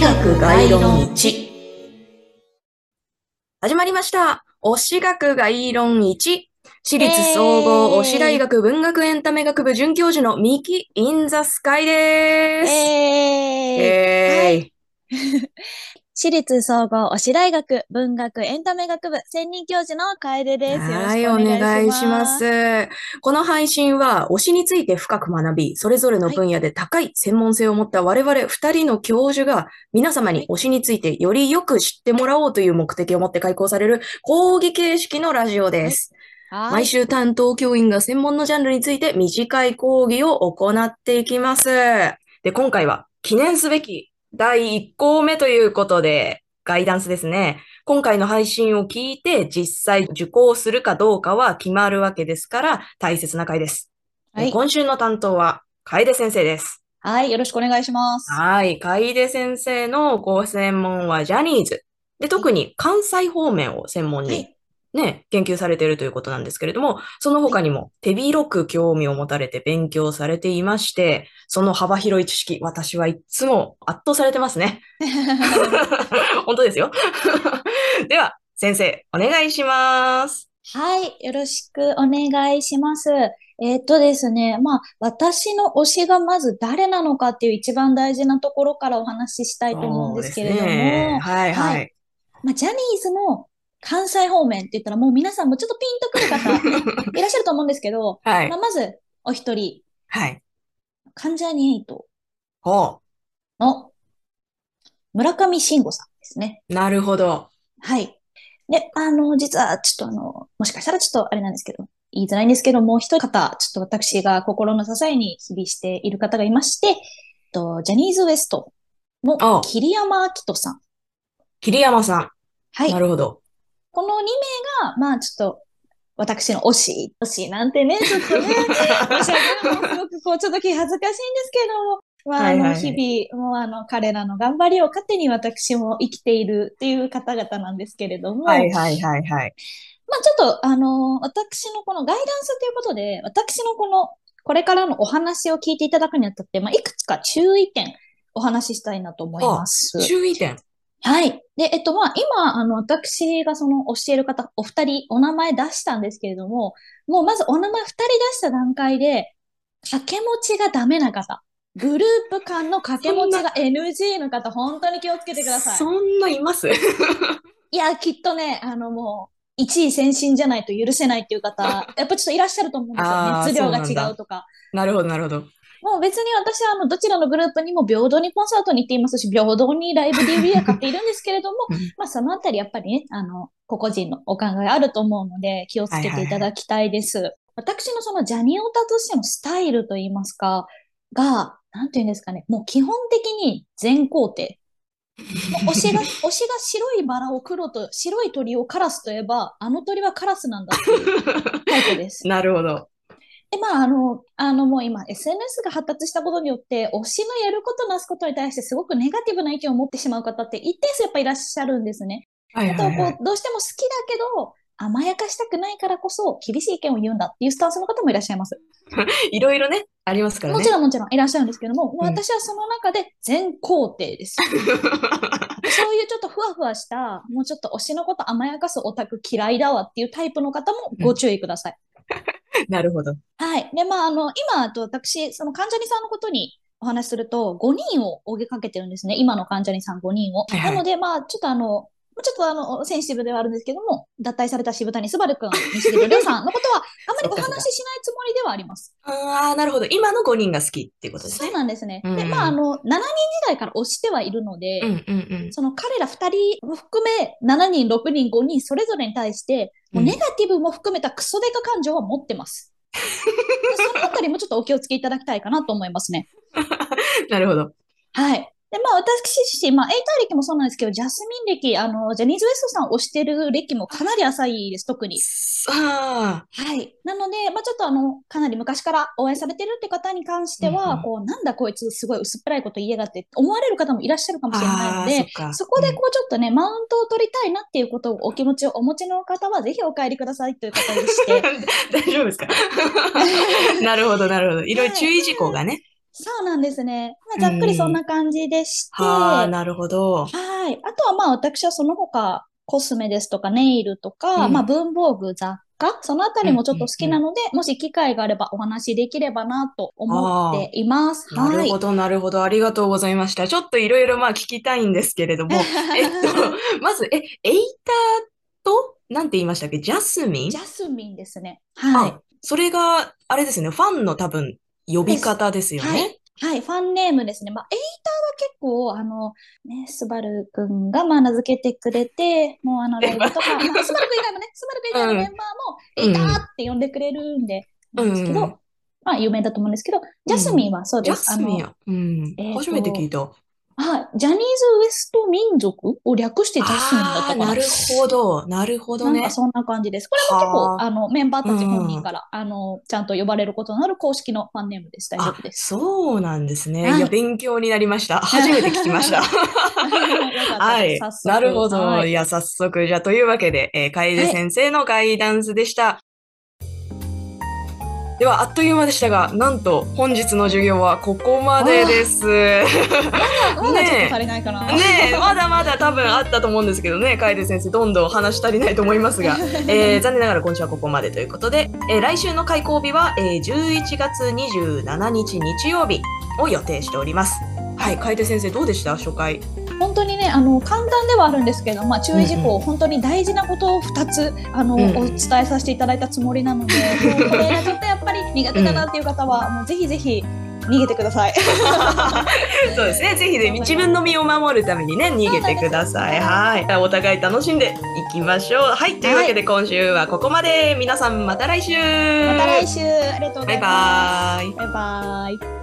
し学概論1。始まりました。推し学概論1。私立総合推し大学文学エンタメ学部准教授のミキ・イン・ザ・スカイでーす。えーえ私立総合推し大学文学エンタメ学部専任教授の楓です。はい、お願願いしま。ますす。この配信は推しについて深く学び、それぞれの分野で高い専門性を持った我々二人の教授が皆様に推しについてよりよく知ってもらおうという目的を持って開講される講義形式のラジオです。はい。毎週担当教員が専門のジャンルについて短い講義を行っていきます。で、今回は記念すべき第1項目ということで、ガイダンスですね。今回の配信を聞いて実際受講するかどうかは決まるわけですから大切な回です。ではい。今週の担当は楓先生です。はい。よろしくお願いします。はい。楓先生のご専門はジャニーズ。で、特に関西方面を専門にはい。ね、研究されているということなんですけれども、その他にも手広く興味を持たれて勉強されていまして、その幅広い知識、私はいつも圧倒されてますね。本当ですよ。では、先生、お願いします。はい。よろしくお願いします。えーっとですね。まあ、私の推しがまず誰なのかっていう一番大事なところからお話ししたいと思うんですけれどそうですねも、はいは。はいまあ、ジャニーズの関西方面って言ったらもう皆さんもちょっとピンとくる方 いらっしゃると思うんですけど、はいまあ、。まずお一人、はい。関ジャニ∞ほの村上信五さんですね。う。なるほど。はい。で、あの、実はちょっとあの、もしかしたらちょっとあれなんですけど、言いづらいんですけど、もう一方、ちょっと私が心の支えに日々している方がいまして、とジャニーズ WEST あの桐山明人さん。桐山さん。はいな。るほど。この2名が、まあちょっと、私の推し、推しなんてね、ちょっとね、すごくこう、ちょっと気恥ずかしいんですけども、まあ、あの、はいはいはい日々、もうあの、彼らの頑張りを糧に私も生きているっていう方々なんですけれども、はいはいはいはい。まあちょっと、あの、私のこのガイダンスということで、私のこの、これからのお話を聞いていただくにあたって、まあ、いくつか注意点お話ししたいなと思います。注意点。はい。で、えっと、まあ、今、あの、私がその教える方、お二人、お名前出したんですけれども、もうまずお名前二人出した段階で、掛け持ちがダメな方、グループ間の掛け持ちが NG の方、本当に気をつけてください。そんないます？いや、きっとね、あの、もう、一位先進じゃないと許せないっていう方、やっぱちょっといらっしゃると思うんですよ。熱量が違うとか。なるほどなるほど。もう別に私はあのどちらのグループにも平等にコンサートに行っていますし、平等にライブ DVD は買っているんですけれどもうん、まあそのあたりやっぱりね、あの、個々人のお考えあると思うので気をつけていただきたいです。私のそのジャニオタとしてのスタイルといいますか、が、なんていうんですかね、もう基本的に全工程。推しが、推しが白いバラを黒と、白い鳥をカラスといえば、あの鳥はカラスなんだっていうタイプです。なるほど。で、まあ、あの、あの、もう今、SNS が発達したことによって、推しのやることなすことに対してすごくネガティブな意見を持ってしまう方って一定数やっぱいらっしゃるんですね。あと、はいはいはいこ。う、どうしても好きだけど、甘やかしたくないからこそ、厳しい意見を言うんだっていうスタンスの方もいらっしゃいます。いろいろね、ありますからね。もちろんもちろんいらっしゃるんですけども、もううん私はその中で全工程です。そういうちょっとふわふわした、もうちょっと推しのこと甘やかすオタク嫌いだわっていうタイプの方もご注意ください。なるほど。はい。で、まあ、あの、今、あと私、その患者にさんのことにお話しすると、5人を追いかけてるんですね。今の患者にさん5人を。はいはいなので、まあ、ちょっとあの、ちょっとあの、センシティブではあるんですけども、脱退された渋谷すばるくん、西木戸亮さんのことは、あまりお話ししないつもりではあります。ああ、なるほど。今の5人が好きっていうことですそうね。なんですね。うんで、まあ、あの、7人時代から推してはいるので、うんうんうん。その彼ら2人も含め、7人、6人、5人、それぞれに対して、もうネガティブも含めたクソデカ感情は持ってます。で そのあたりもちょっとお気をつけいただきたいかなと思いますね。なるほど。はい。で、まあ私自身、まあ、エイター歴もそうなんですけど、ジャスミン歴、あの、ジャニーズ WEST さんを推してる歴もかなり浅いです、特に。はい。なので、まあちょっとあの、かなり昔から応援されてるって方に関しては、うんうんこう、なんだこいつすごい薄っぺらいこと言いやがって思われる方もいらっしゃるかもしれないのあで、ーそそこでこうちょっとね、マウントを取りたいなっていうことをお気持ちをお持ちの方は、ぜひお帰りくださいという方でして、大丈夫ですか？なるほど、なるほど。いろいろ注意事項がね。そうなんですね。まあ、ざっくりそんな感じでして、はあ、なるほど。はい。あとはまあ私はその他、コスメですとかネイルとか、うんまあ文房具、雑貨、そのあたりもちょっと好きなので、もし機会があればお話しできればなと思っています。はいなるほ。ど、なるほど。ありがとうございました。ちょっといろいろまあ聞きたいんですけれども、えっと、まず、え、エイターと、なんて言いましたっけ？ジャスミン？ジャスミンですね。はい。あ、それが、あれですね、ファンの多分、呼び方ですよはね。い。はい。ファンネームですね。まあ、エイターは結構、あの、ね、スバルくんが、まあ、名付けてくれて、もうあの、ライブとか、まあ、スバルくん以外もね、スバルくん以外のメンバーも、うんエイターって呼んでくれるんで、なんですけど、うんまあ、有名だと思うんですけど、ジャスミンはそうジャです。あの、スミンや。うん。初めて聞いた。はい。ジャニーズ WEST 民族を略してジャスミンだったかな。なるほど。なるほどねなんか。そんな感じです。これも結構、はああの、メンバーたち本人から、あの、ちゃんと呼ばれることのある公式のファンネームです。大丈あ夫、です。そうなんですね。はいいや、勉強になりました。初めて聞きました。はいなるほど。はいいや、早速。じゃあ、というわけで、えー、楓先生のガイダンスでした。では、あっという間でしたが、なんと、本日の授業はここまでです。ねまだちょっと足りないかな。え、まだまだ多分あったと思うんですけどね、楓先生、どんどん話足りないと思いますが、えー残念ながら今週はここまでということで、えー来週の開講日は、えー11月27日日曜日を予定しております。はい、楓先生どうでした？初回。本当にね、あの、簡単ではあるんですけど、まあ、注意事項、うん本当に大事なことを2つ、あの、うんお伝えさせていただいたつもりなので、も うこれがちょっとやっぱり苦手だなっていう方は、もうぜひぜひ逃げてください。そうですね。ぜひね、自分の身を守るためにね、逃げてください。はい。お互い楽しんでいきましょう。はい。というわけで今週はここまで。皆さんまた来週。また来週、ありがとうございます。バイバイ。バイバイ。